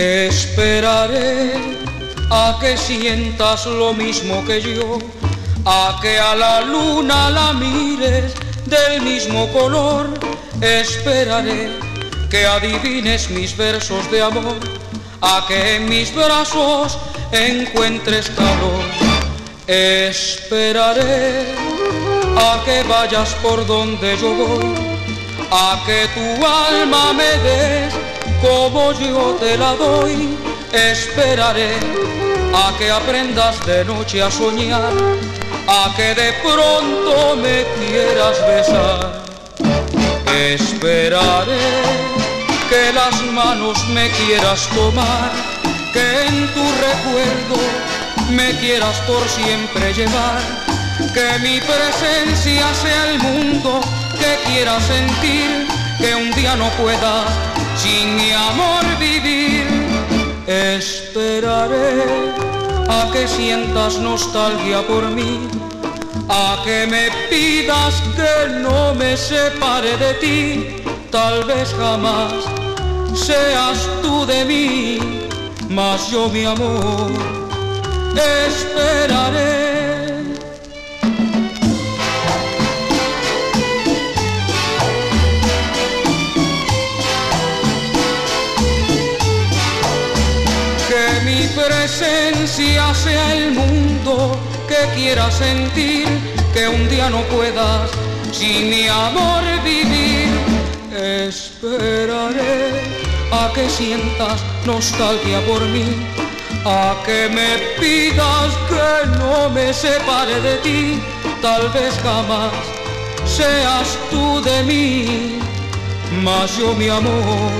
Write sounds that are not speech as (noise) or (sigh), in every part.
Esperaré a que sientas lo mismo que yo, a que a la luna la mires del mismo color. Esperaré que adivines mis versos de amor, a que en mis brazos encuentres calor. Esperaré a que vayas por donde yo voy, a que tu alma me des como yo te la doy, esperaré a que aprendas de noche a soñar, a que de pronto me quieras besar. Esperaré que las manos me quieras tomar, que en tu recuerdo me quieras por siempre llevar, que mi presencia sea el mundo que quieras sentir, que un día no pueda sin mi amor vivir. Esperaré a que sientas nostalgia por mí, a que me pidas que no me separe de ti, tal vez jamás seas tú de mí, mas yo mi amor esperaré. Presencia sea el mundo que quieras sentir, que un día no puedas sin mi amor vivir. Esperaré a que sientas nostalgia por mí, a que me pidas que no me separe de ti, tal vez jamás seas tú de mí, mas yo mi amor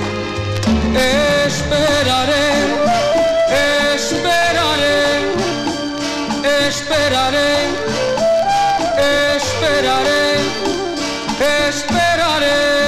esperaré Esperaré, esperaré, esperaré, esperaré.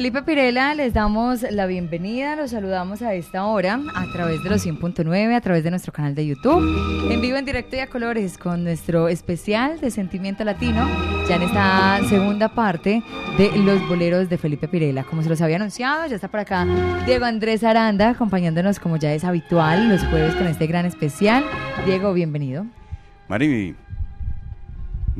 Felipe Pirela les damos la bienvenida, los saludamos a esta hora a través de los 100.9, a través de nuestro canal de YouTube, en vivo, en directo y a colores con nuestro especial de Sentimiento Latino, ya en esta segunda parte de los boleros de Felipe Pirela. Como se los había anunciado, ya está por acá Diego Andrés Aranda acompañándonos como ya es habitual los jueves con este gran especial. Diego, bienvenido. Mari,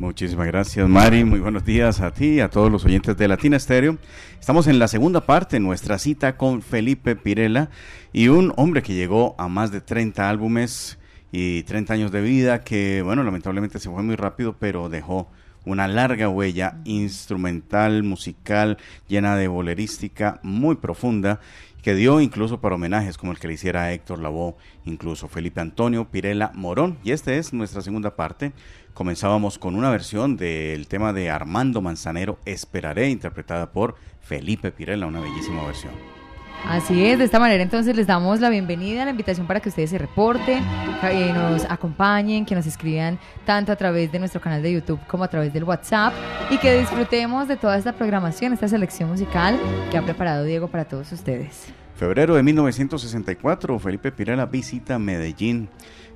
Muchísimas gracias, Mari. Muy buenos días a ti y a todos los oyentes de Latina Estéreo. Estamos en la segunda parte, nuestra cita con Felipe Pirela y un hombre que llegó a más de 30 álbumes y 30 años de vida que, bueno, lamentablemente se fue muy rápido, pero dejó una larga huella instrumental, musical, llena de bolerística muy profunda que dio incluso para homenajes como el que le hiciera Héctor Lavoe, incluso Felipe Antonio Pirela Morón. Y esta es nuestra segunda parte. Comenzábamos con una versión del tema de Armando Manzanero, Esperaré, interpretada por Felipe Pirela, una bellísima versión. Así es, de esta manera entonces les damos la bienvenida, la invitación para que ustedes se reporten, eh, nos acompañen, que nos escriban tanto a través de nuestro canal de YouTube como a través del WhatsApp y que disfrutemos de toda esta programación, esta selección musical que ha preparado Diego para todos ustedes. Febrero de 1964, Felipe Pirela visita Medellín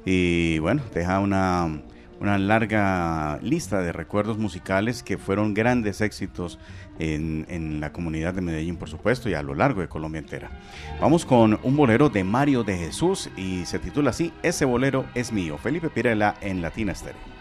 y bueno, deja una una larga lista de recuerdos musicales que fueron grandes éxitos en, la comunidad de Medellín, por supuesto, y a lo largo de Colombia entera. Vamos con un bolero de Mario de Jesús y se titula así, Ese bolero es mío. Felipe Pirela en Latina Stereo.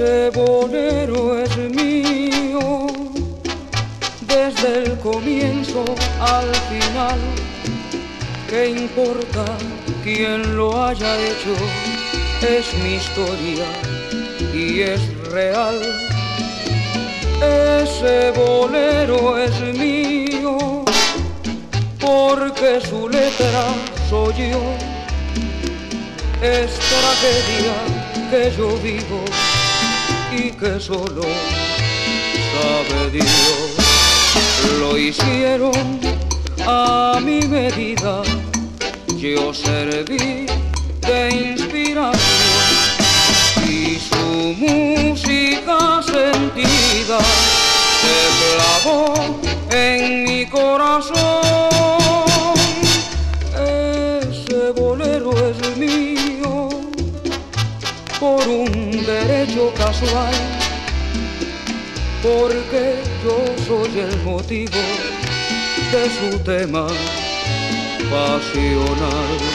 Ese bolero es mío desde el comienzo al final. ¿Qué importa quién lo haya hecho? Es mi historia y es real. Ese bolero es mío porque su letra soy yo. Es tragedia que yo vivo que solo sabe Dios. Lo hicieron a mi medida, yo serví de inspiración y su música sentida se clavó en mi corazón. Casual, porque yo soy el motivo de su tema pasional.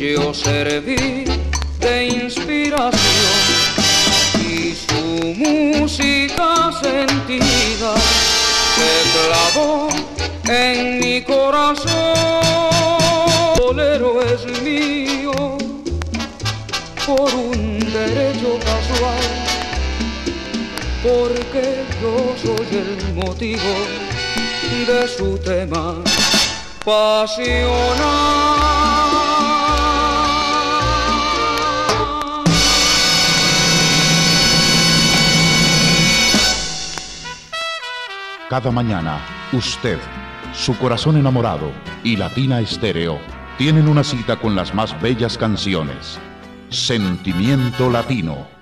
Yo serví de inspiración y su música sentida se clavó en mi corazón. Bolero es mío por un derecho casual, porque yo soy el motivo de su tema Cada mañana, usted, su corazón enamorado y Latina Estéreo tienen una cita con las más bellas canciones. Sentimiento Latino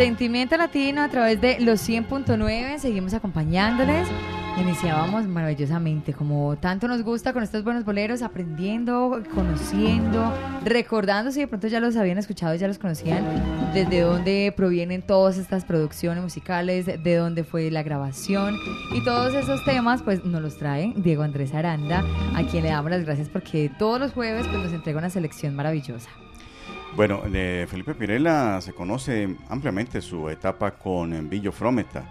Sentimiento Latino a través de los 100.9, seguimos acompañándoles. Iniciábamos maravillosamente, como tanto nos gusta con estos buenos boleros, aprendiendo, conociendo, recordando si de pronto ya los habían escuchado, ya los conocían, desde dónde provienen todas estas producciones musicales, de dónde fue la grabación y todos esos temas, pues nos los trae Diego Andrés Aranda, a quien le damos las gracias porque todos los jueves pues, nos entrega una selección maravillosa. Bueno, de Felipe Pirela se conoce ampliamente su etapa con Villo Frometa.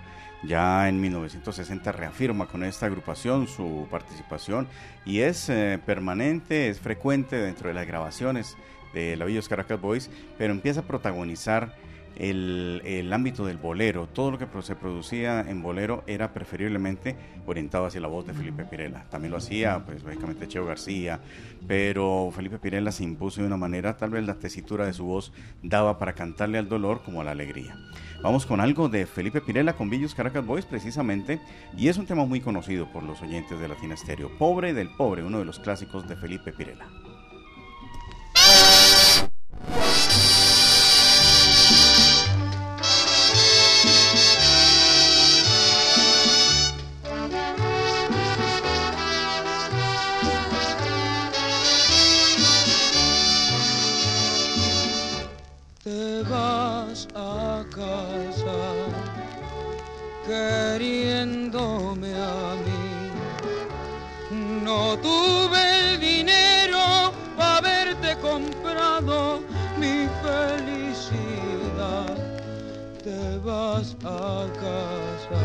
Ya en 1960 reafirma con esta agrupación su participación y es eh, permanente, es frecuente dentro de las grabaciones de la Villos Caracas Boys, pero empieza a protagonizar el, ámbito del bolero. Todo lo que se producía en bolero era preferiblemente orientado hacia la voz de Felipe Pirela. También lo hacía, pues, lógicamente, Cheo García, pero Felipe Pirela se impuso de una manera, tal vez la tesitura de su voz daba para cantarle al dolor como a la alegría. Vamos con algo de Felipe Pirela con Villos Caracas Boys precisamente, y es un tema muy conocido por los oyentes de Latina Stereo. Pobre del Pobre, uno de los clásicos de Felipe Pirela. vas a casa.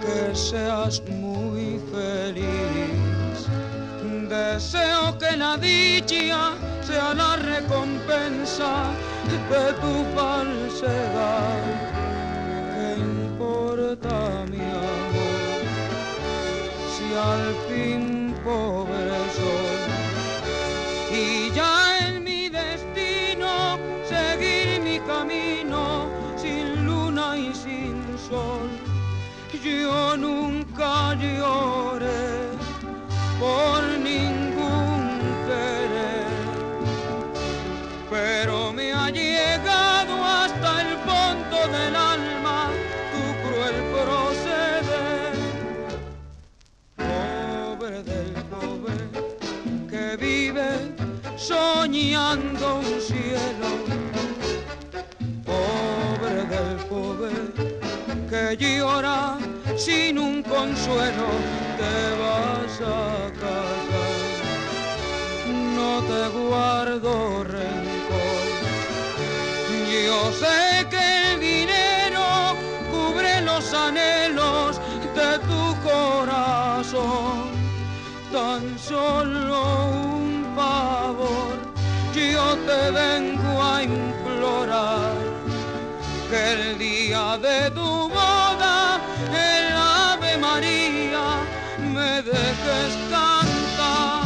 Que seas muy feliz. Deseo que la dicha sea la recompensa de tu falsedad. ¿Qué importa mi amor si al fin por ningún querer, pero me ha llegado hasta el fondo del alma tu cruel proceder. Pobre del pobre que vive soñando un cielo. Pobre del pobre que llora sin un consuelo te vas a casar. No te guardo rencor. Yo sé que el dinero cubre los anhelos de tu corazón. Tan solo un favor, yo te vengo a implorar que el día de tu cantar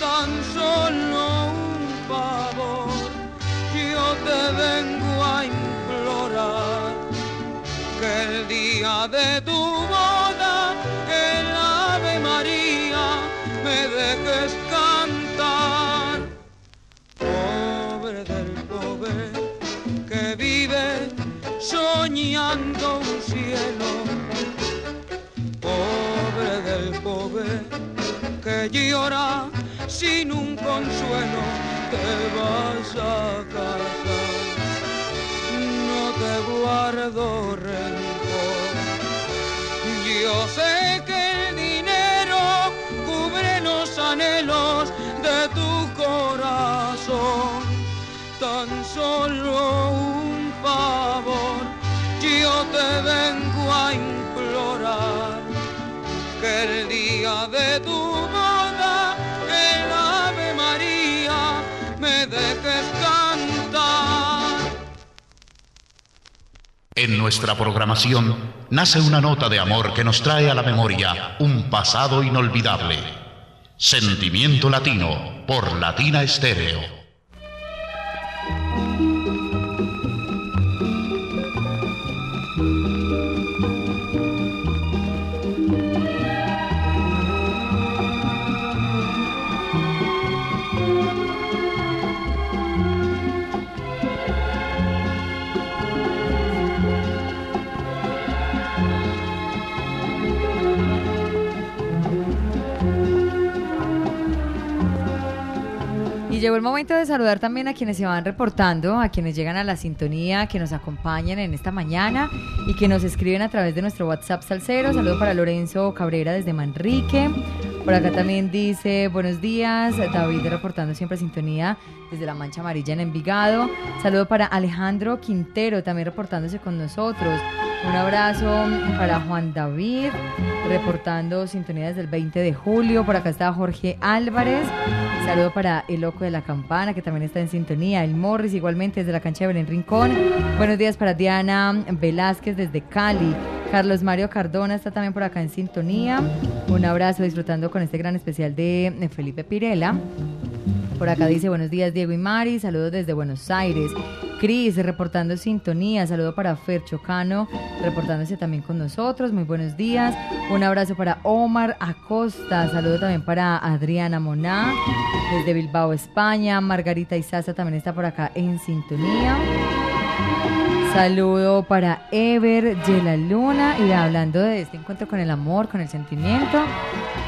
tan solo un favor. Yo te vengo a implorar que el día de tu que llora sin un consuelo, te vas a casar. No te guardo rencor. Yo sé que el dinero cubre los anhelos de tu corazón. Tan solo En nuestra programación nace una nota de amor que nos trae a la memoria un pasado inolvidable. Sentimiento Latino por Latina Estéreo. Llegó el momento de saludar también a quienes se van reportando, a quienes llegan a la sintonía, que nos acompañan en esta mañana y que nos escriben a través de nuestro WhatsApp Salcero. Saludo para Lorenzo Cabrera desde Manrique. Por acá también dice, buenos días, David reportando siempre sintonía desde la Mancha Amarilla en Envigado. Saludo para Alejandro Quintero, también reportándose con nosotros. Un abrazo para Juan David, reportando sintonía desde el 20 de julio. Por acá está Jorge Álvarez. Saludo para el Loco de la Campana, que también está en sintonía. El Morris, igualmente desde la cancha de Belén Rincón. Buenos días para Diana Velázquez desde Cali. Carlos Mario Cardona está también por acá en sintonía. Un abrazo disfrutando con este gran especial de Felipe Pirela. Por acá dice buenos días Diego y Mari, saludos desde Buenos Aires. Cris reportando sintonía, saludo para Fer Chocano, reportándose también con nosotros, muy buenos días. Un abrazo para Omar Acosta, saludo también para Adriana Moná, desde Bilbao, España. Margarita Izaza también está por acá en sintonía. Saludo para Ever Yela Luna y hablando de este encuentro con el amor, con el sentimiento.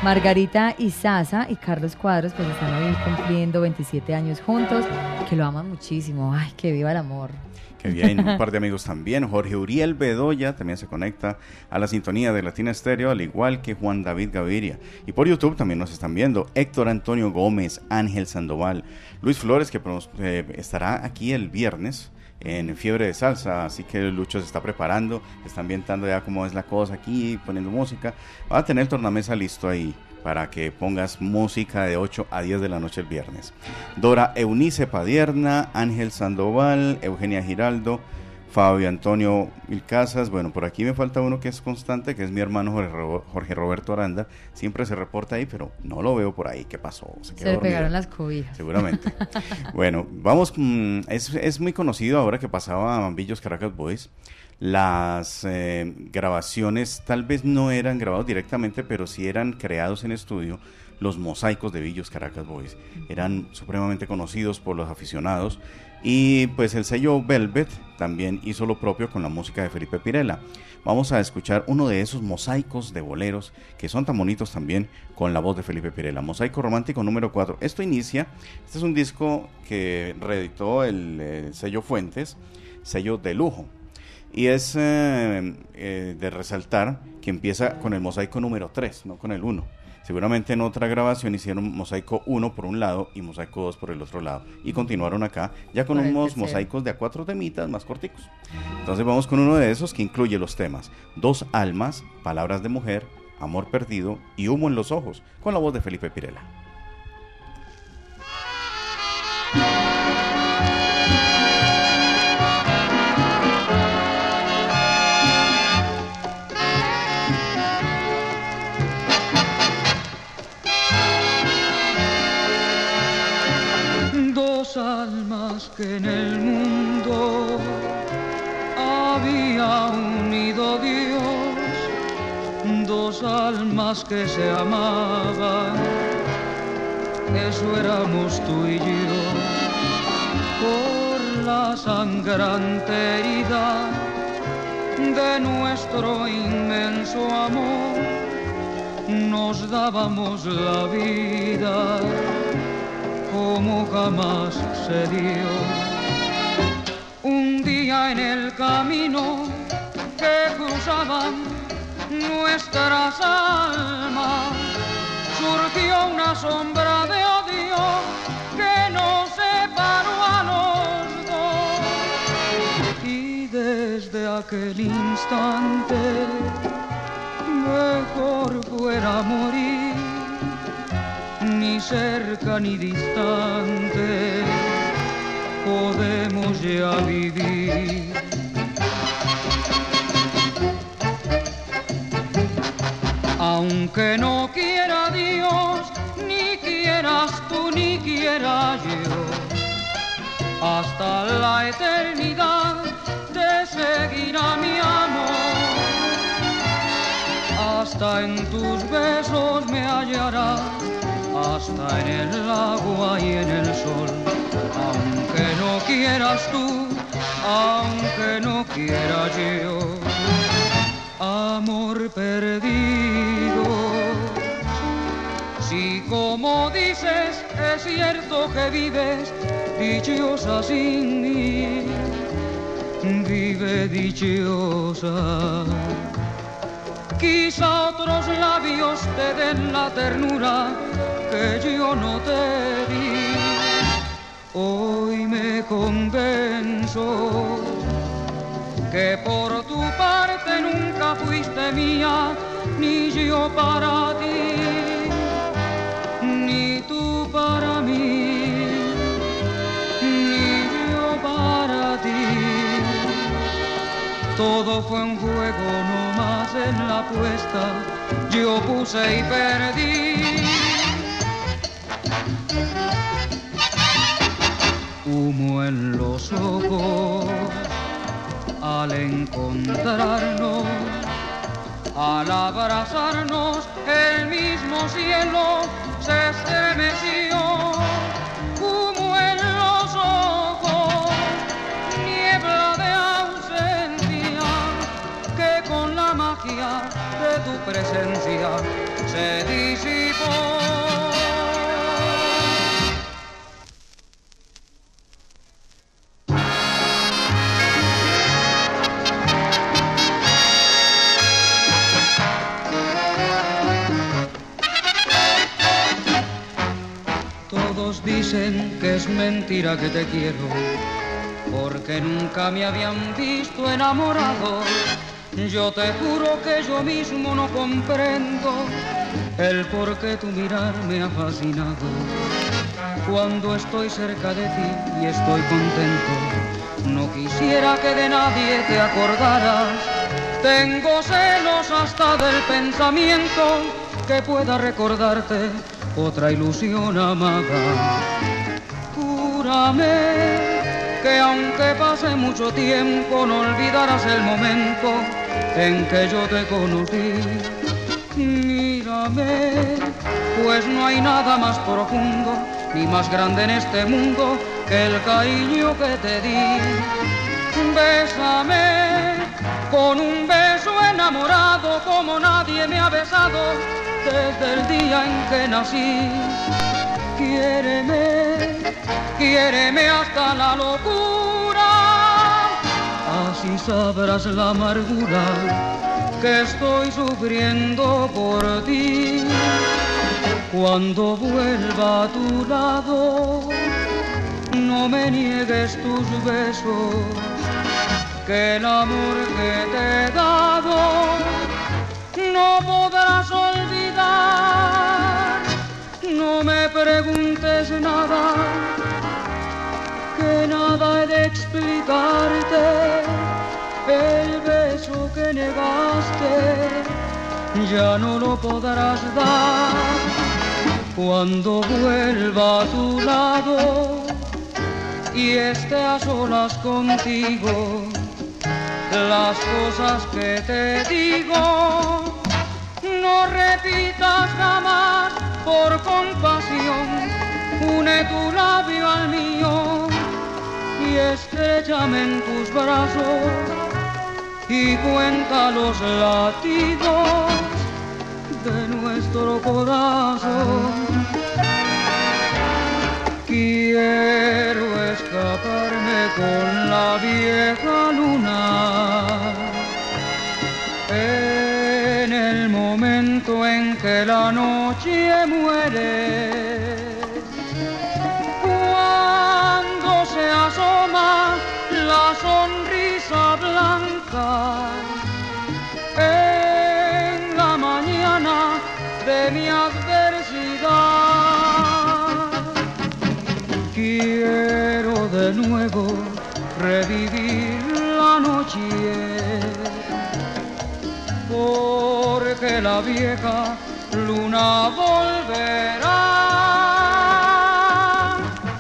Margarita Izaza y Carlos Cuadros pues están hoy cumpliendo 27 años juntos, que lo aman muchísimo. Ay, que viva el amor. Que bien, un (laughs) par de amigos también. Jorge Uriel Bedoya también se conecta a la sintonía de Latina Estéreo, al igual que Juan David Gaviria. Y por YouTube también nos están viendo Héctor Antonio Gómez, Ángel Sandoval, Luis Flores, que eh, estará aquí el viernes en Fiebre de Salsa, así que Lucho se está preparando, está ambientando ya cómo es la cosa aquí, poniendo música. Va a tener el tornamesa listo ahí para que pongas música de 8 a 10 de la noche el viernes. Dora Eunice Padierna, Ángel Sandoval, Eugenia Giraldo, Fabio Antonio Vilcasas, bueno, por aquí me falta uno que es constante, que es mi hermano Jorge Roberto Aranda, siempre se reporta ahí, pero no lo veo por ahí, ¿qué pasó? Se, le pegaron las cobijas. Seguramente. (laughs) bueno, vamos, es, es, muy conocido ahora que pasaba a Mambillos Caracas Boys, las eh, grabaciones tal vez no eran grabados directamente, pero sí eran creados en estudio los mosaicos de Villos Caracas Boys. Eran supremamente conocidos por los aficionados y pues el sello Velvet también hizo lo propio con la música de Felipe Pirela. Vamos a escuchar uno de esos mosaicos de boleros que son tan bonitos también con la voz de Felipe Pirela. Mosaico Romántico número 4. Esto inicia, este es un disco que reeditó el, sello Fuentes, sello de lujo. Y es eh, eh, de resaltar que empieza con el mosaico número 3, no con el 1. Seguramente en otra grabación hicieron mosaico 1 por un lado y mosaico 2 por el otro lado. Y continuaron acá ya con unos mosaicos de a cuatro temitas más corticos. Entonces vamos con uno de esos que incluye los temas Dos almas, Palabras de mujer, Amor perdido y Humo en los ojos, con la voz de Felipe Pirela. Que en el mundo había unido Dios, dos almas que se amaban, eso éramos tú y yo, por la sangrante herida de nuestro inmenso amor, nos dábamos la vida como jamás se dio. Un día en el camino que cruzaban nuestras almas, surgió una sombra de odio que nos separó a los dos. Y desde aquel instante mejor fuera morir ni cerca ni distante, podemos ya vivir. Aunque no quiera Dios, ni quieras tú, ni quiera yo, hasta la eternidad te seguirá mi amor. Hasta en tus besos me hallarás hasta en el agua y en el sol. Aunque no quieras tú, aunque no quiera yo, amor perdido. Si como dices es cierto que vives dichosa sin mí, vive dichosa. Quizá otros labios te den la ternura yo no te di. Hoy me convenzo que por tu parte nunca fuiste mía, ni yo para ti, ni tú para mí, ni yo para ti. Todo fue un juego, no más en la apuesta, yo puse y perdí. Humo en los ojos al encontrarnos, al abrazarnos, el mismo cielo se estremeció. Humo en los ojos, niebla de ausencia, que con la magia de tu presencia se disipó. Mentira que te quiero, porque nunca me habían visto enamorado. Yo te juro que yo mismo no comprendo el por qué tu mirar me ha fascinado. Cuando estoy cerca de ti y estoy contento, No quisiera que de nadie te acordaras. Tengo celos hasta del pensamiento que pueda recordarte otra ilusión amada. Júrame que aunque pase mucho tiempo no olvidarás el momento en que yo te conocí. Mírame, pues no hay nada más profundo ni más grande en este mundo que el cariño que te di. Bésame con un beso enamorado como nadie me ha besado desde el día en que nací. Quiéreme, quiéreme hasta la locura, así sabrás la amargura que estoy sufriendo por ti. Cuando vuelva a tu lado, no me niegues tus besos, que el amor que te he dado no podrás olvidar. Preguntes nada, que nada he de explicarte. El beso que negaste ya no lo podrás dar. Cuando vuelva a tu lado y esté a solas contigo, las cosas que te digo, no repitas jamás por compasión, une tu labio al mío y estrechame en tus brazos y cuenta los latidos de nuestro corazón. Quiero escaparme con la vieja luna en el momento en que la noche muere. Cuando se asoma la sonrisa blanca en la mañana de mi adversidad. Quiero de nuevo revivir la noche, porque la vieja luna volverá.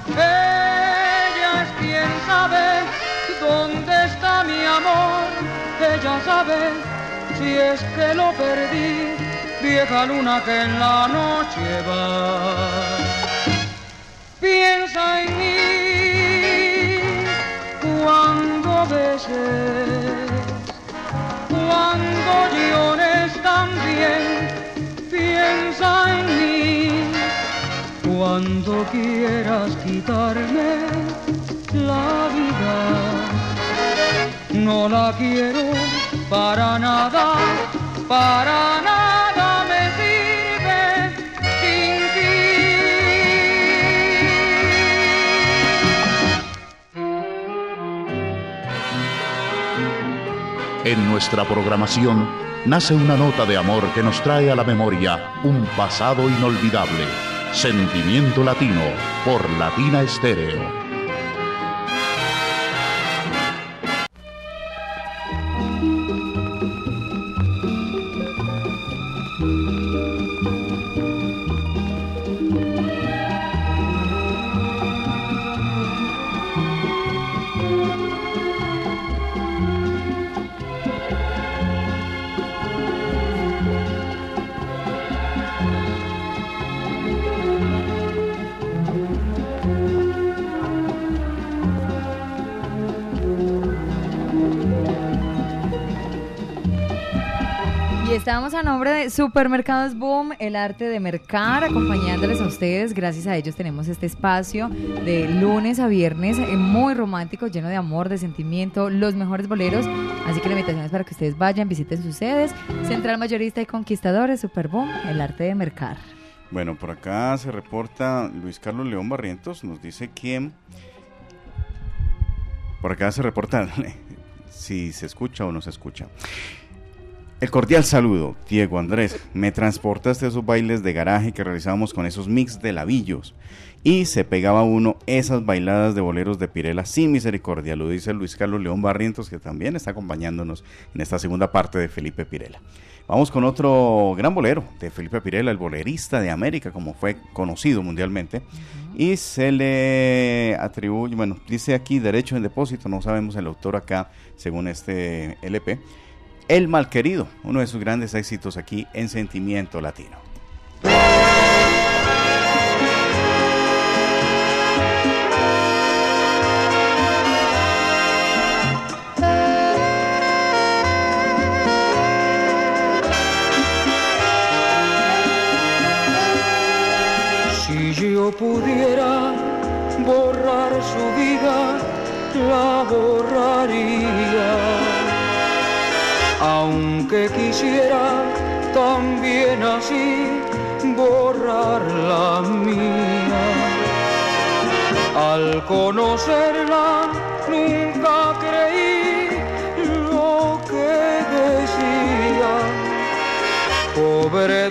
Ella es quien sabe dónde está mi amor, ella sabe si es que lo perdí, vieja luna que en la noche va cuando quieras quitarme la vida. No la quiero para nada, para nada me sirve sin En nuestra programación nace una nota de amor que nos trae a la memoria un pasado inolvidable. Sentimiento Latino por Latina Estéreo. Supermercados Boom, el arte de mercar, acompañándoles a ustedes. Gracias a ellos tenemos este espacio de lunes a viernes eh, muy romántico, lleno de amor, de sentimiento, los mejores boleros. Así que la invitación es para que ustedes vayan, visiten sus sedes. Central Mayorista y Conquistadores, Super Boom, el arte de mercar. Bueno, por acá se reporta Luis Carlos León Barrientos, nos dice que... Por acá se reporta (laughs) si se escucha o no se escucha. El cordial saludo, Diego Andrés. Me transportaste a esos bailes de garaje que realizábamos con esos mix de labillos. Y se pegaba uno esas bailadas de boleros de Pirela sin misericordia. Lo dice Luis Carlos León Barrientos, que también está acompañándonos en esta segunda parte de Felipe Pirela. Vamos con otro gran bolero de Felipe Pirela, el bolerista de América, como fue conocido mundialmente. Y se le atribuye, bueno, dice aquí derecho en depósito, no sabemos el autor acá, según este LP el Malquerido, uno de sus grandes éxitos aquí en Sentimiento Latino. Si yo pudiera borrar su vida, la borraría aunque quisiera también así borrar la mía. Al conocerla nunca creí lo que decía, pobre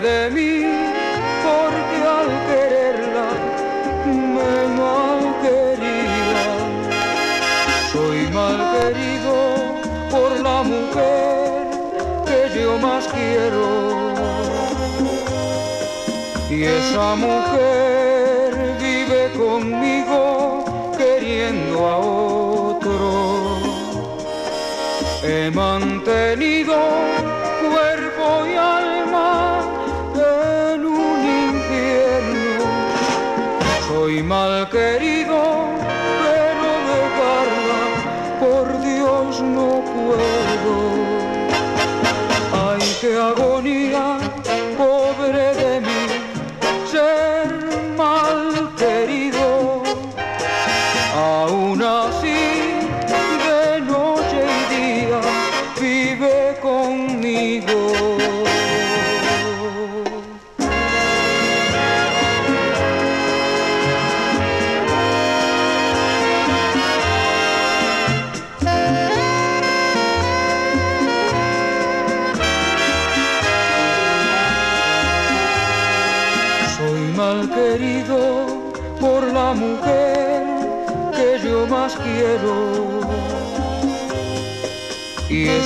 esa mujer vive conmigo queriendo a otro. He mantenido cuerpo y alma en un infierno. Soy mal querido,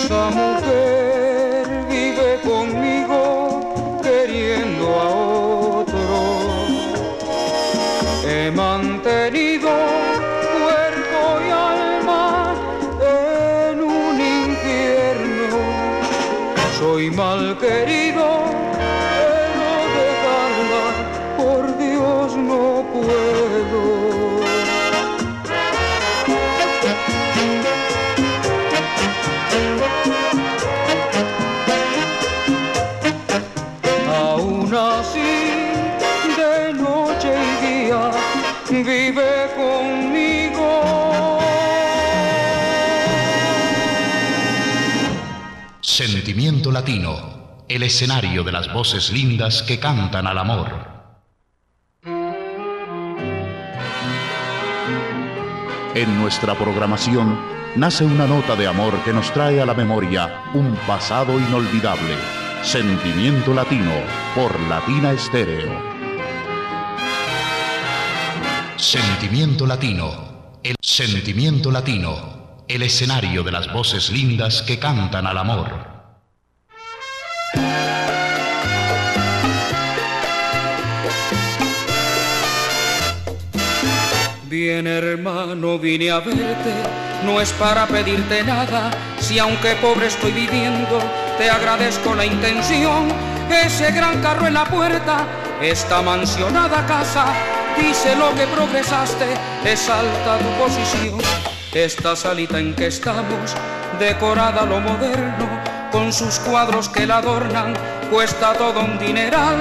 esa mujer vive conmigo queriendo a otro. He mantenido cuerpo y alma en un infierno. Soy mal querido, Sentimiento Latino, el escenario de las voces lindas que cantan al amor. En nuestra programación nace una nota de amor que nos trae a la memoria un pasado inolvidable. Sentimiento Latino por Latina Estéreo. Sentimiento Latino, el sentimiento latino, el escenario de las voces lindas que cantan al amor. Bien hermano, vine a verte, no es para pedirte nada, si aunque pobre estoy viviendo, te agradezco la intención, ese gran carro en la puerta, esta mansionada casa, dice lo que progresaste, exalta tu posición. Esta salita en que estamos, decorada lo moderno, con sus cuadros que la adornan, cuesta todo un dineral.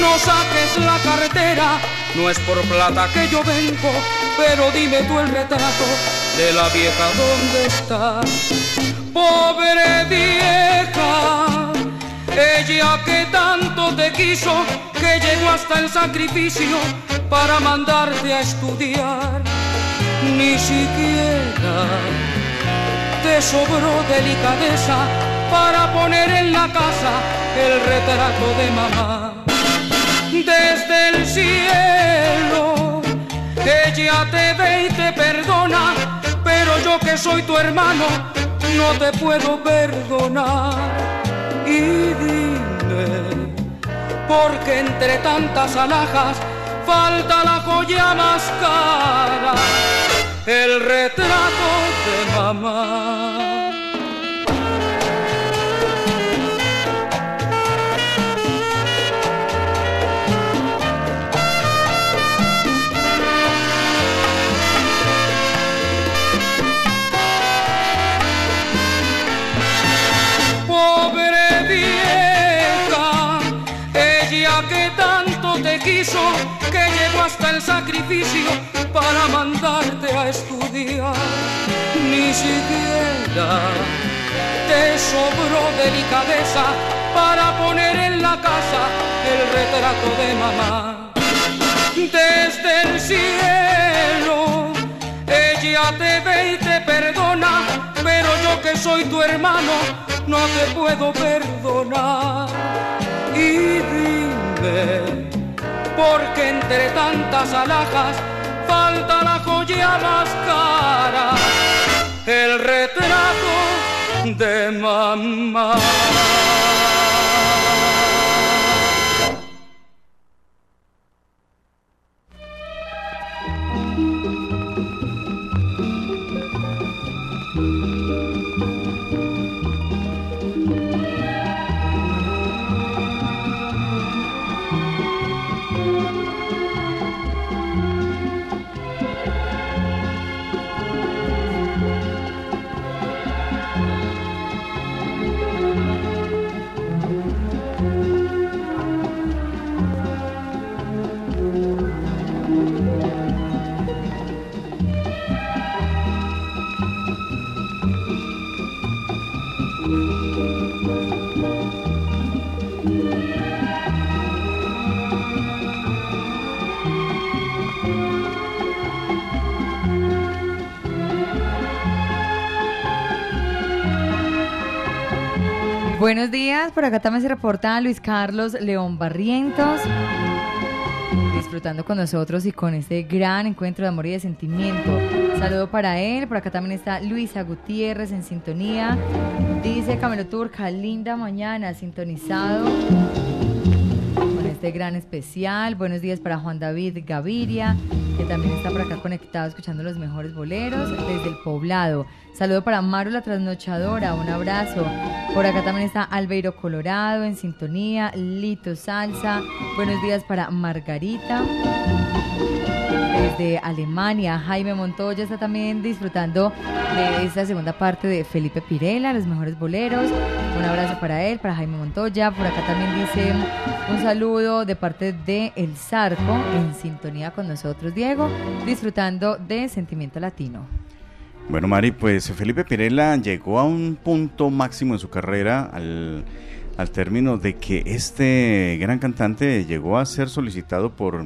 No saques la carretera, no es por plata que yo vengo, pero dime tú el retrato de la vieja donde está. Pobre vieja, ella que tanto te quiso, que llegó hasta el sacrificio para mandarte a estudiar, ni siquiera te sobró delicadeza para poner en la casa el retrato de mamá. Desde el cielo, ella te ve y te perdona, pero yo que soy tu hermano, no te puedo perdonar. Y dime, porque entre tantas alhajas falta la joya más cara, el retrato de mamá. Que llegó hasta el sacrificio para mandarte a estudiar. Ni siquiera te sobró delicadeza para poner en la casa el retrato de mamá. Desde el cielo ella te ve y te perdona, pero yo que soy tu hermano no te puedo perdonar. Y dime porque entre tantas alhajas falta la joya más cara, el retrato de mamá. Por acá también se reporta Luis Carlos León Barrientos, disfrutando con nosotros y con este gran encuentro de amor y de sentimiento. Saludo para él, por acá también está Luisa Gutiérrez en sintonía. Dice Camelo Turca, linda mañana, sintonizado este gran especial. Buenos días para Juan David Gaviria, que también está por acá conectado escuchando los mejores boleros desde el poblado. Saludo para Maru la trasnochadora, un abrazo. Por acá también está Albeiro Colorado en sintonía, Lito Salsa. Buenos días para Margarita. Desde Alemania, Jaime Montoya está también disfrutando de esta segunda parte de Felipe Pirela, los mejores boleros. Un abrazo para él, para Jaime Montoya. Por acá también dice un saludo de parte de El Zarco, en sintonía con nosotros, Diego, disfrutando de Sentimiento Latino. Bueno, Mari, pues Felipe Pirela llegó a un punto máximo en su carrera al, al término de que este gran cantante llegó a ser solicitado por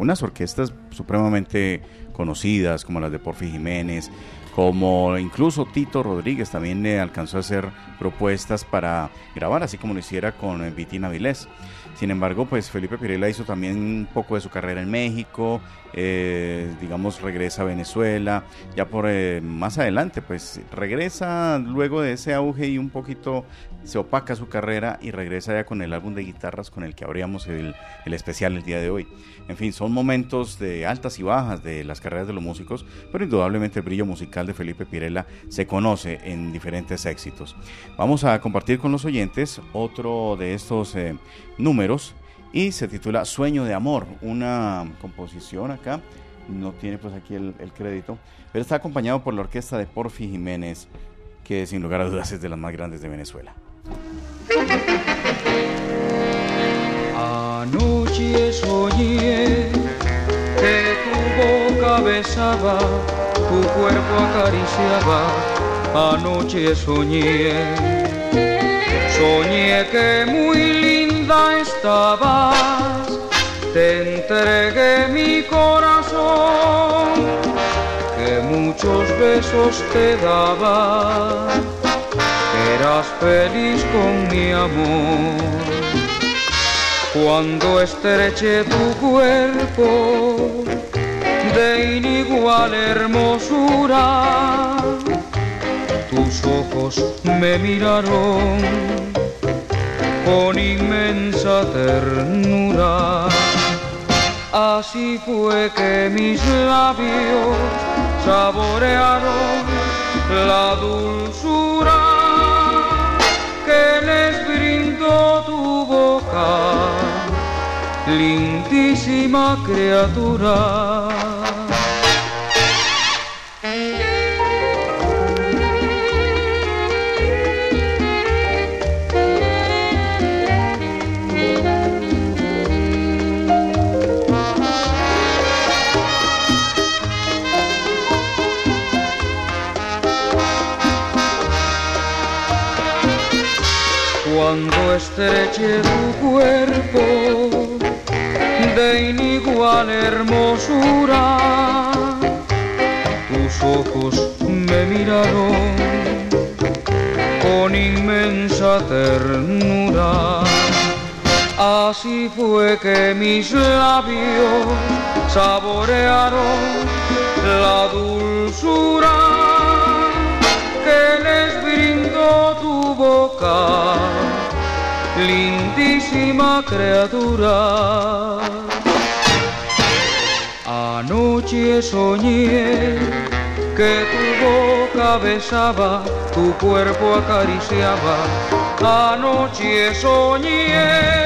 unas orquestas supremamente conocidas como las de Porfi Jiménez, como incluso Tito Rodríguez también le alcanzó a hacer propuestas para grabar, así como lo hiciera con Vitina Vilés. Sin embargo, pues Felipe Pirela hizo también un poco de su carrera en México, eh, digamos regresa a Venezuela, ya por eh, más adelante, pues regresa luego de ese auge y un poquito se opaca su carrera y regresa ya con el álbum de guitarras con el que abríamos el, el especial el día de hoy. En fin, son momentos de altas y bajas de las carreras de los músicos, pero indudablemente el brillo musical de Felipe Pirela se conoce en diferentes éxitos. Vamos a compartir con los oyentes otro de estos eh, números y se titula Sueño de Amor, una composición acá, no tiene pues aquí el, crédito, pero está acompañado por la orquesta de Porfi Jiménez, que sin lugar a dudas es de las más grandes de Venezuela. Anoche soñé que tu boca besaba, tu cuerpo acariciaba, anoche soñé, soñé que muy estabas, te entregué mi corazón, que muchos besos te daba, Serás feliz con mi amor. Cuando estreche tu cuerpo de inigual hermosura. Tus ojos me miraron con inmensa ternura. Así fue que mis labios saborearon la dulzura que les brindó tu boca, lindísima criatura. Estreche tu cuerpo de inigual hermosura. Tus ojos me miraron con inmensa ternura. Así fue que mis labios saborearon la dulzura que les brindó tu boca lindísima criatura. Anoche soñé que tu boca besaba, tu cuerpo acariciaba. Anoche soñé.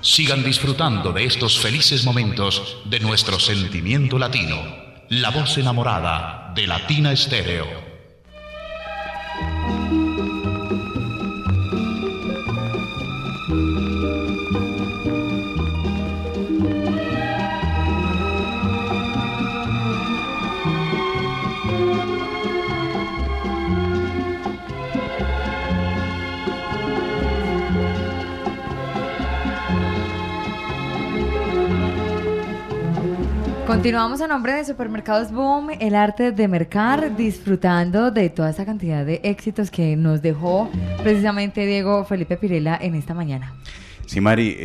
Sigan disfrutando de estos felices momentos de nuestro sentimiento latino, la voz enamorada de Latina Estéreo. Continuamos a nombre de Supermercados Boom, el arte de mercar, disfrutando de toda esa cantidad de éxitos que nos dejó precisamente Diego Felipe Pirela en esta mañana. Sí, Mari,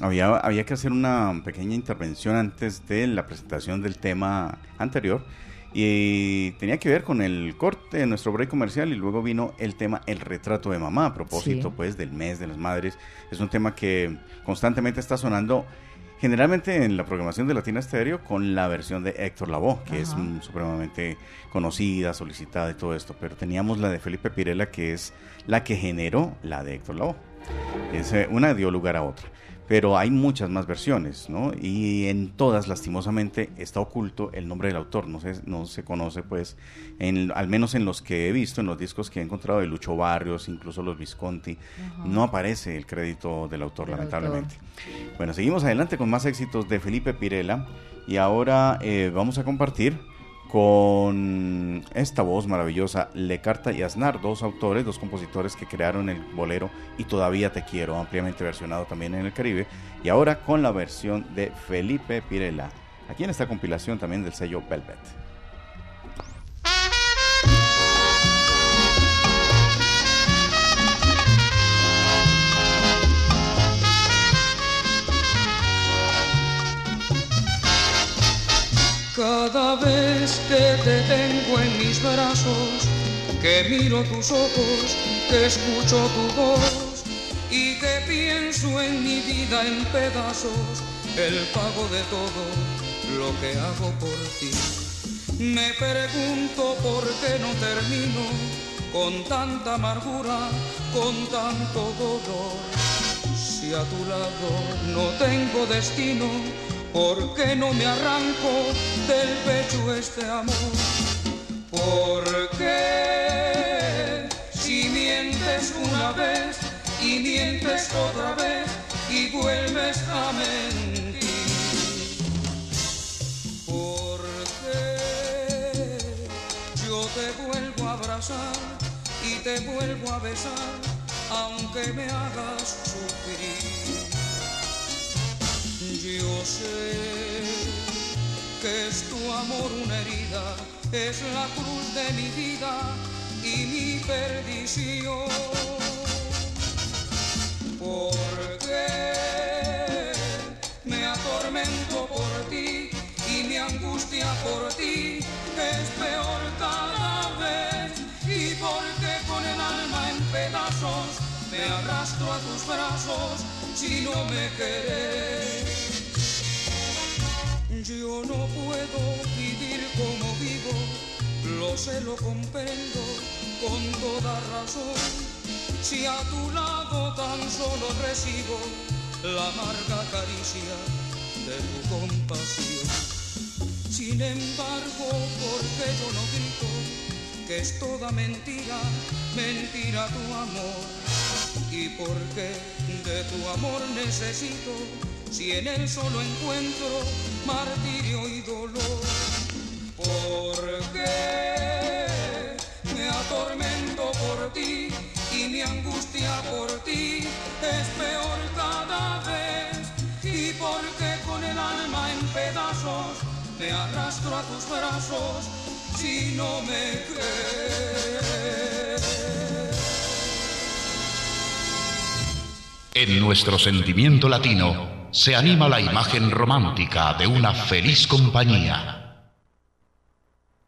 había, había que hacer una pequeña intervención antes de la presentación del tema anterior y tenía que ver con el corte de nuestro break comercial y luego vino el tema el retrato de mamá a propósito pues del mes de las madres. Es un tema que constantemente está sonando generalmente en la programación de Latina Stereo con la versión de Héctor Lavoe, que es supremamente conocida, solicitada y todo esto, pero teníamos la de Felipe Pirela, que es la que generó la de Héctor Lavoe. Es, eh, una dio lugar a otra pero hay muchas más versiones, ¿no? Y en todas, lastimosamente, está oculto el nombre del autor, no se, no se conoce, pues, en, al menos en los que he visto, en los discos que he encontrado de Lucho Barrios, incluso los Visconti, no aparece el crédito del autor, lamentablemente. Bueno, seguimos adelante con más éxitos de Felipe Pirela, y ahora eh, vamos a compartir con esta voz maravillosa, Lecarta y Aznar, dos autores, dos compositores que crearon el bolero y todavía te quiero, ampliamente versionado también en el Caribe, y ahora con la versión de Felipe Pirela, aquí en esta compilación también del sello Velvet. Cada vez que te tengo en mis brazos, que miro tus ojos, que escucho tu voz y que pienso en mi vida en pedazos, el pago de todo lo que hago por ti. Me pregunto por qué no termino con tanta amargura, con tanto dolor. Si a tu lado no tengo destino, ¿Por qué no me arranco del pecho este amor? ¿Por qué si mientes una vez y mientes otra vez y vuelves a mentir? ¿Por qué yo te vuelvo a abrazar y te vuelvo a besar aunque me hagas sufrir? Yo sé que es tu amor una herida, es la cruz de mi vida y mi perdición. Porque me atormento por ti y mi angustia por ti es peor cada vez y porque con el alma en pedazos me arrastro a tus brazos si no me querés. Yo no puedo vivir como vivo, lo sé, lo comprendo con toda razón. Si a tu lado tan solo recibo la amarga caricia de tu compasión. Sin embargo, porque yo no grito que es toda mentira, mentira tu amor. Y porque de tu amor necesito, si en él solo encuentro martirio y dolor. Porque me atormento por ti y mi angustia por ti es peor cada vez. Y porque con el alma en pedazos me arrastro a tus brazos si no me crees. En nuestro sentimiento latino se anima la imagen romántica de una feliz compañía.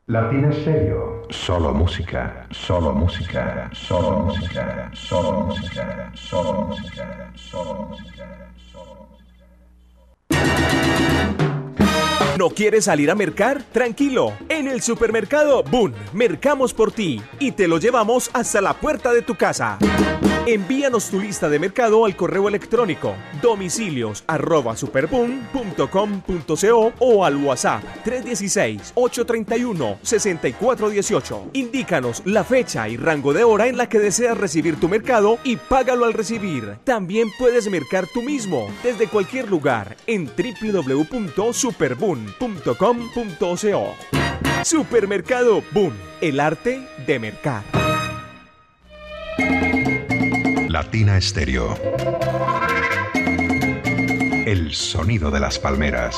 Latina Stereo. Solo música, solo música, solo música, solo música, solo música, solo música, solo ¿No quieres salir a mercar? Tranquilo. En el supermercado Boon, mercamos por ti y te lo llevamos hasta la puerta de tu casa. Envíanos tu lista de mercado al correo electrónico domicilios o al WhatsApp 316-831-6418. Indícanos la fecha y rango de hora en la que deseas recibir tu mercado y págalo al recibir. También puedes mercar tú mismo desde cualquier lugar en www.superboom.com.co. Supermercado Boom, el arte de mercar. Latina Stereo. El sonido de las palmeras.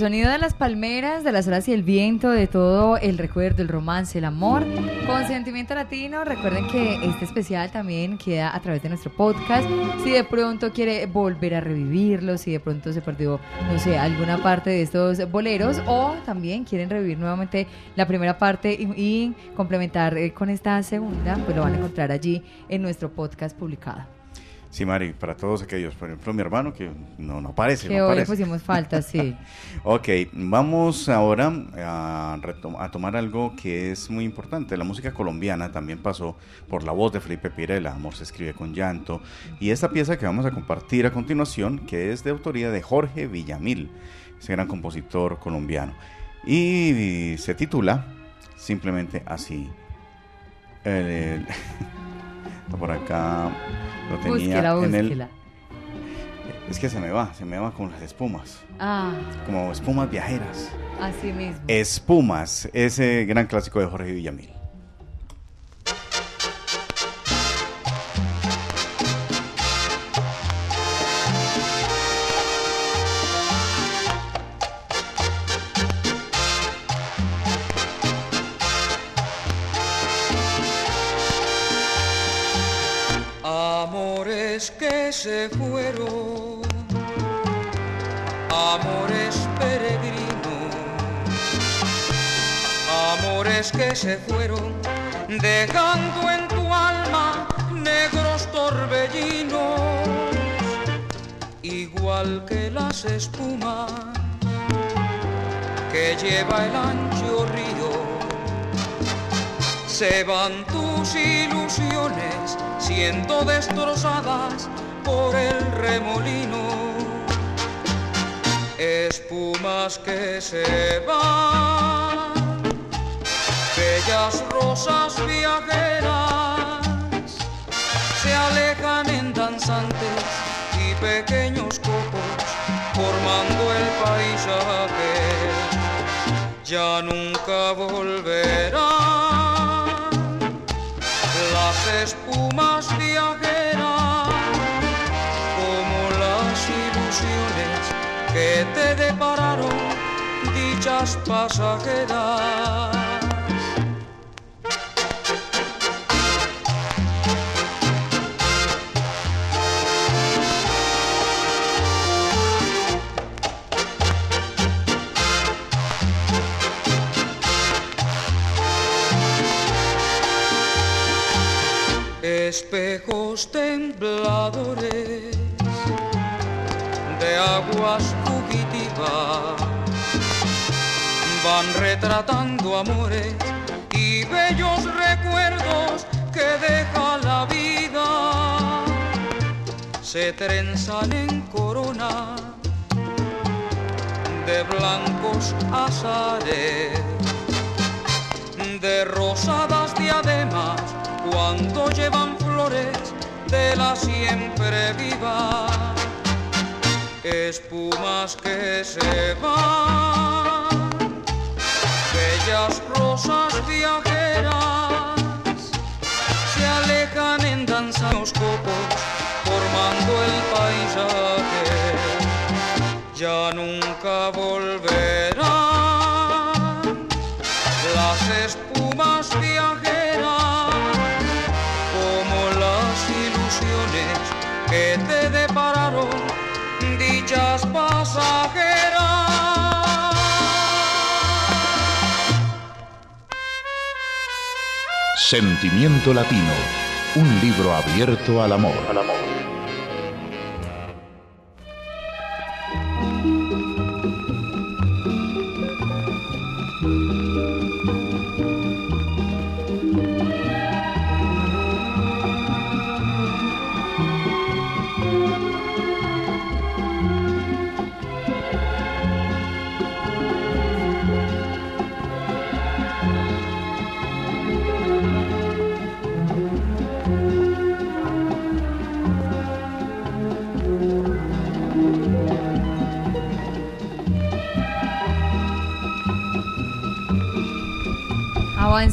Sonido de las palmeras, de las olas y el viento, de todo el recuerdo, el romance, el amor, con sentimiento latino. Recuerden que este especial también queda a través de nuestro podcast. Si de pronto quiere volver a revivirlo, si de pronto se perdió, no sé, alguna parte de estos boleros, o también quieren revivir nuevamente la primera parte y, y complementar eh, con esta segunda, pues lo van a encontrar allí en nuestro podcast publicado. Sí, Mari, para todos aquellos, por ejemplo, mi hermano que no, no aparece. Que no hoy le aparece. pusimos falta, (laughs) sí. Ok, vamos ahora a, retom- a tomar algo que es muy importante. La música colombiana también pasó por la voz de Felipe Pirela, Amor se escribe con llanto. Y esta pieza que vamos a compartir a continuación, que es de autoría de Jorge Villamil, ese gran compositor colombiano. Y se titula simplemente así. El- el- (laughs) está por acá. Lo tenía Búsquela, en el. Es que se me va, se me va con las espumas. Ah, Como espumas viajeras. así mismo. Espumas, ese gran clásico de Jorge Villamil. Fueron, amores peregrinos, amores que se fueron, dejando en tu alma negros torbellinos, igual que las espumas que lleva el ancho río. Se van tus ilusiones siendo destrozadas por el remolino. Espumas que se van, bellas rosas viajeras, se alejan en danzantes y pequeños copos formando el paisaje. Ya nunca volverán las espumas viajeras te depararon dichas pasajeras. espejos tembladores de aguas van retratando amores y bellos recuerdos que deja la vida. Se trenzan en corona de blancos azares de rosadas diademas cuando llevan flores de la siempre viva, espumas que se van, bellas rosas viajeras, se alejan en danzados copos, formando el paisaje, ya nunca volverán Sentimiento Latino, un libro abierto al amor.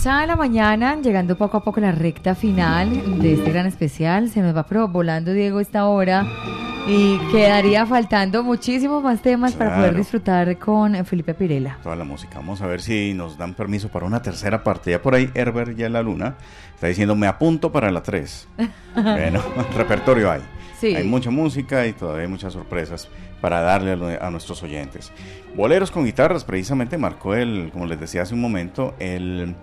Avanzada la mañana, llegando poco a poco a la recta final de este gran especial, se nos va pero volando Diego esta hora y quedaría faltando muchísimos más temas para poder disfrutar con Felipe Pirela. Toda la música. Vamos a ver si nos dan permiso para una tercera parte. Ya por ahí Herbert ya la luna está diciendo me apunto para la 3. (laughs) bueno, (laughs) repertorio hay. Sí. Hay mucha música y todavía hay muchas sorpresas para darle a, nuestros oyentes. Boleros con guitarras precisamente marcó el, como les decía hace un momento, el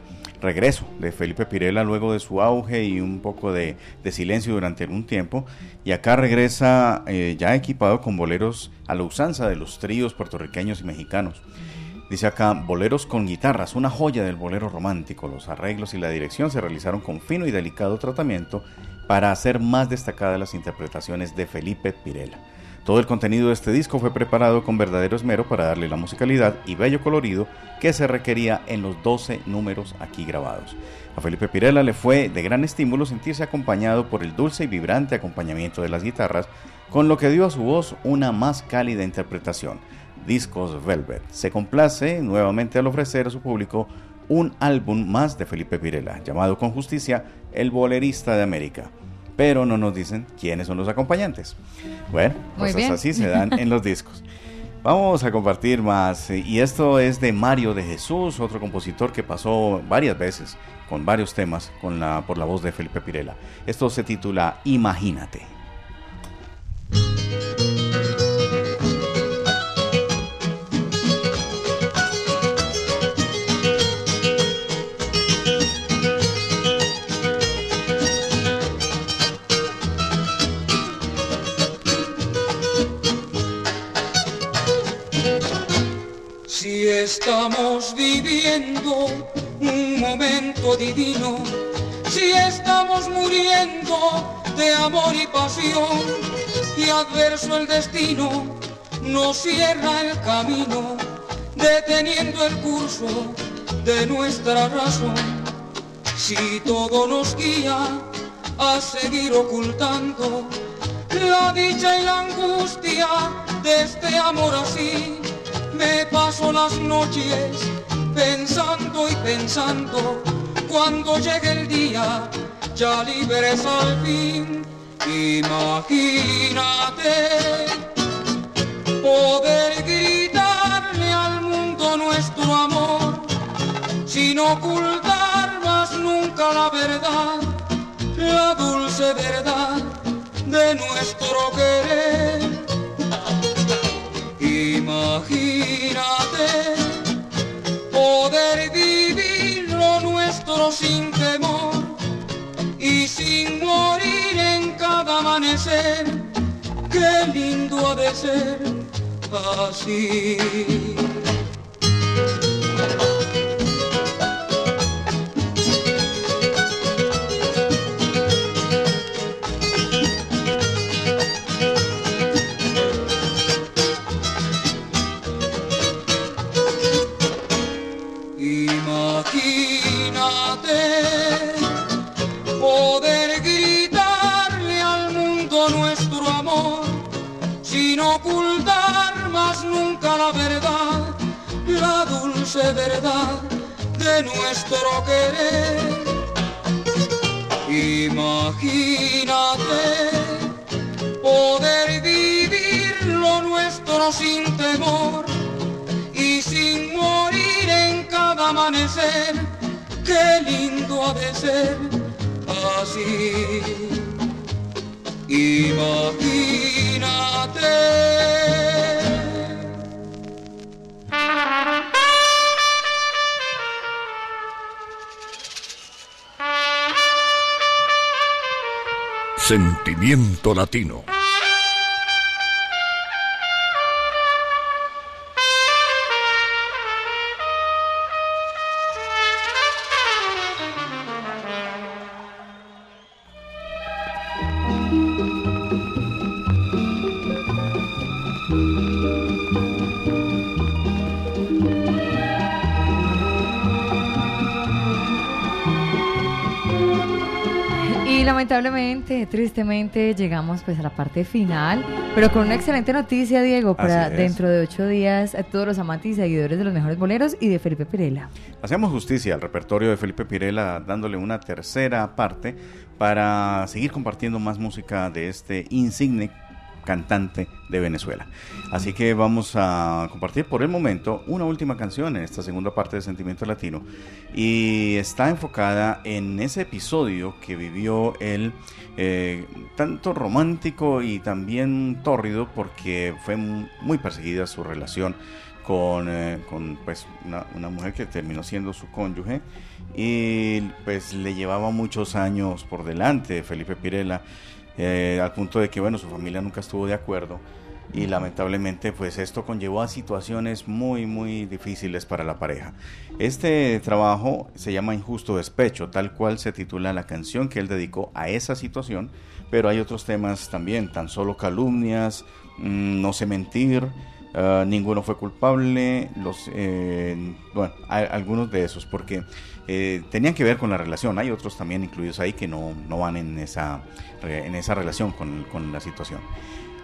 regreso de Felipe Pirela luego de su auge y un poco de, silencio durante algún tiempo. Y acá regresa eh, ya equipado con boleros a la usanza de los tríos puertorriqueños y mexicanos. Dice acá, boleros con guitarras, una joya del bolero romántico. Los arreglos y la dirección se realizaron con fino y delicado tratamiento para hacer más destacadas las interpretaciones de Felipe Pirela. Todo el contenido de este disco fue preparado con verdadero esmero para darle la musicalidad y bello colorido que se requería en los 12 números aquí grabados. A Felipe Pirela le fue de gran estímulo sentirse acompañado por el dulce y vibrante acompañamiento de las guitarras, con lo que dio a su voz una más cálida interpretación. Discos Velvet se complace nuevamente al ofrecer a su público un álbum más de Felipe Pirela, llamado con justicia El Bolerista de América pero no nos dicen quiénes son los acompañantes. Bueno, cosas así se dan en los (laughs) discos. Vamos a compartir más, y esto es de Mario de Jesús, otro compositor que pasó varias veces con varios temas con la, por la voz de Felipe Pirela. Esto se titula Imagínate. Estamos viviendo un momento divino, si estamos muriendo de amor y pasión, y adverso el destino nos cierra el camino, deteniendo el curso de nuestra razón. Si todo nos guía a seguir ocultando la dicha y la angustia de este amor así, me paso las noches pensando y pensando. Cuando llegue el día, ya libres al fin. Imagínate poder gritarle al mundo nuestro amor sin ocultar más nunca la verdad, la dulce verdad de nuestro querer. Imagínate poder vivir lo nuestro sin temor y sin morir en cada amanecer. Qué lindo ha de ser así. Verdad de nuestro querer. Imagínate poder vivir lo nuestro sin temor y sin morir en cada amanecer. Qué lindo ha de ser así. Imagínate. Sentimiento Latino. Tristemente, llegamos pues a la parte final, pero con una excelente noticia, Diego, para dentro de ocho días a todos los amantes y seguidores de los mejores boleros y de Felipe Pirela. Hacemos justicia al repertorio de Felipe Pirela dándole una tercera parte para seguir compartiendo más música de este insigne cantante de Venezuela. Así que vamos a compartir por el momento una última canción en esta segunda parte de Sentimiento Latino. Y está enfocada en ese episodio que vivió él eh, tanto romántico y también tórrido porque fue muy perseguida su relación con, eh, con pues una, una, mujer que terminó siendo su cónyuge. Y pues le llevaba muchos años por delante Felipe Pirela eh, al punto de que, bueno, su familia nunca estuvo de acuerdo y lamentablemente pues esto conllevó a situaciones muy muy difíciles para la pareja. Este trabajo se llama Injusto Despecho, tal cual se titula la canción que él dedicó a esa situación, pero hay otros temas también, tan solo calumnias, mm, no sé mentir, ah, ninguno fue culpable, los, eh, bueno, hay algunos de esos, porque eh, tenían que ver con la relación. Hay otros también incluidos ahí que no, no van en esa, en esa relación con, con, la situación.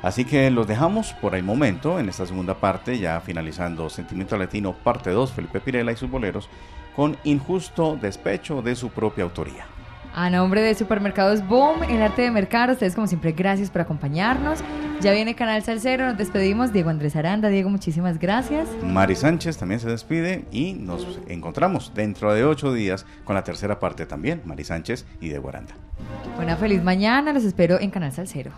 Así que los dejamos por el momento en esta segunda parte, ya finalizando Sentimiento Latino, parte 2, Felipe Pirela y sus boleros, con Injusto Despecho de su propia autoría. A nombre de Supermercados Boom, el arte de mercar, ustedes como siempre, gracias por acompañarnos. Ya viene Canal Salcero, nos despedimos. Diego Andrés Aranda, Diego, muchísimas gracias. Mari Sánchez también se despide y nos encontramos dentro de ocho días con la tercera parte también, Mari Sánchez y Diego Aranda. Buena feliz mañana, los espero en Canal Salcero.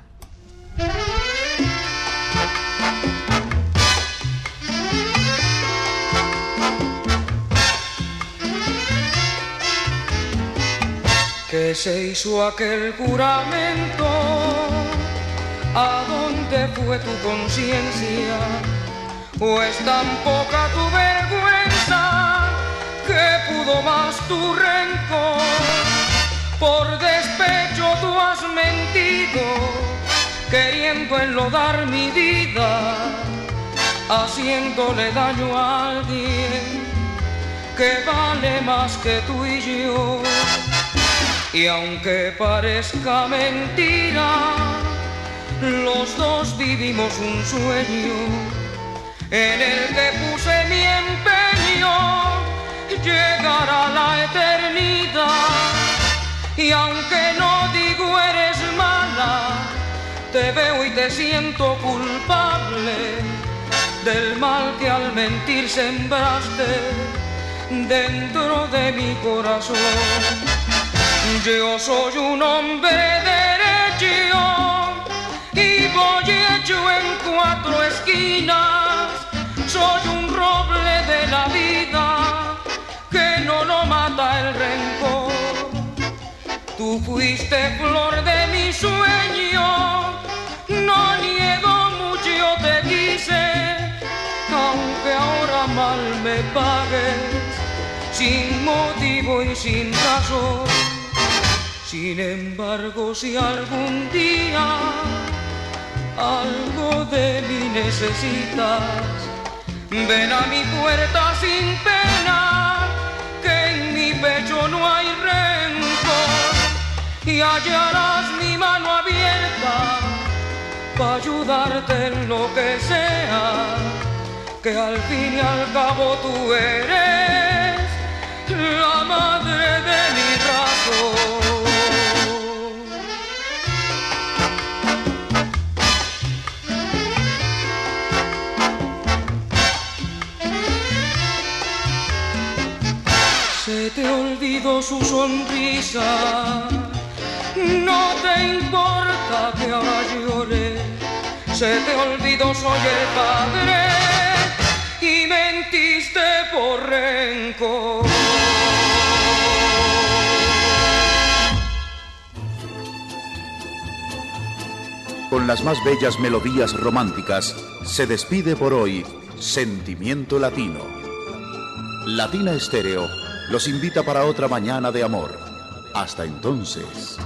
que se hizo aquel juramento, ¿a dónde fue tu conciencia? ¿O es tan poca tu vergüenza que pudo más tu rencor? Por despecho tú has mentido, queriendo enlodar mi vida, haciéndole daño a alguien que vale más que tú y yo. Y aunque parezca mentira, los dos vivimos un sueño en el que puse mi empeño, llegar a la eternidad. Y aunque no digo eres mala, te veo y te siento culpable del mal que al mentir sembraste dentro de mi corazón. Yo soy un hombre derecho hecho en cuatro esquinas. Soy un roble de la vida que no lo mata el rencor. Tú fuiste flor de mi sueño, no niego mucho te quise, aunque ahora mal me pagues sin motivo y sin razón. Sin embargo, si algún día algo de mí necesitas, ven a mi puerta sin pena, que en mi pecho no hay rencor y hallarás mi mano abierta para ayudarte en lo que sea, que al fin y al cabo tú eres la madre de mi razón. Te olvidó su sonrisa, no te importa que ahora llore, se te olvidó soy el padre y mentiste por rencor. Con las más bellas melodías románticas, se despide por hoy Sentimiento Latino. Latina Estéreo los invita para otra mañana de amor. Hasta entonces.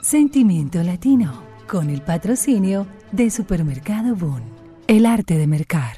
Sentimiento Latino, con el patrocinio de Supermercado Boon. El arte de mercar.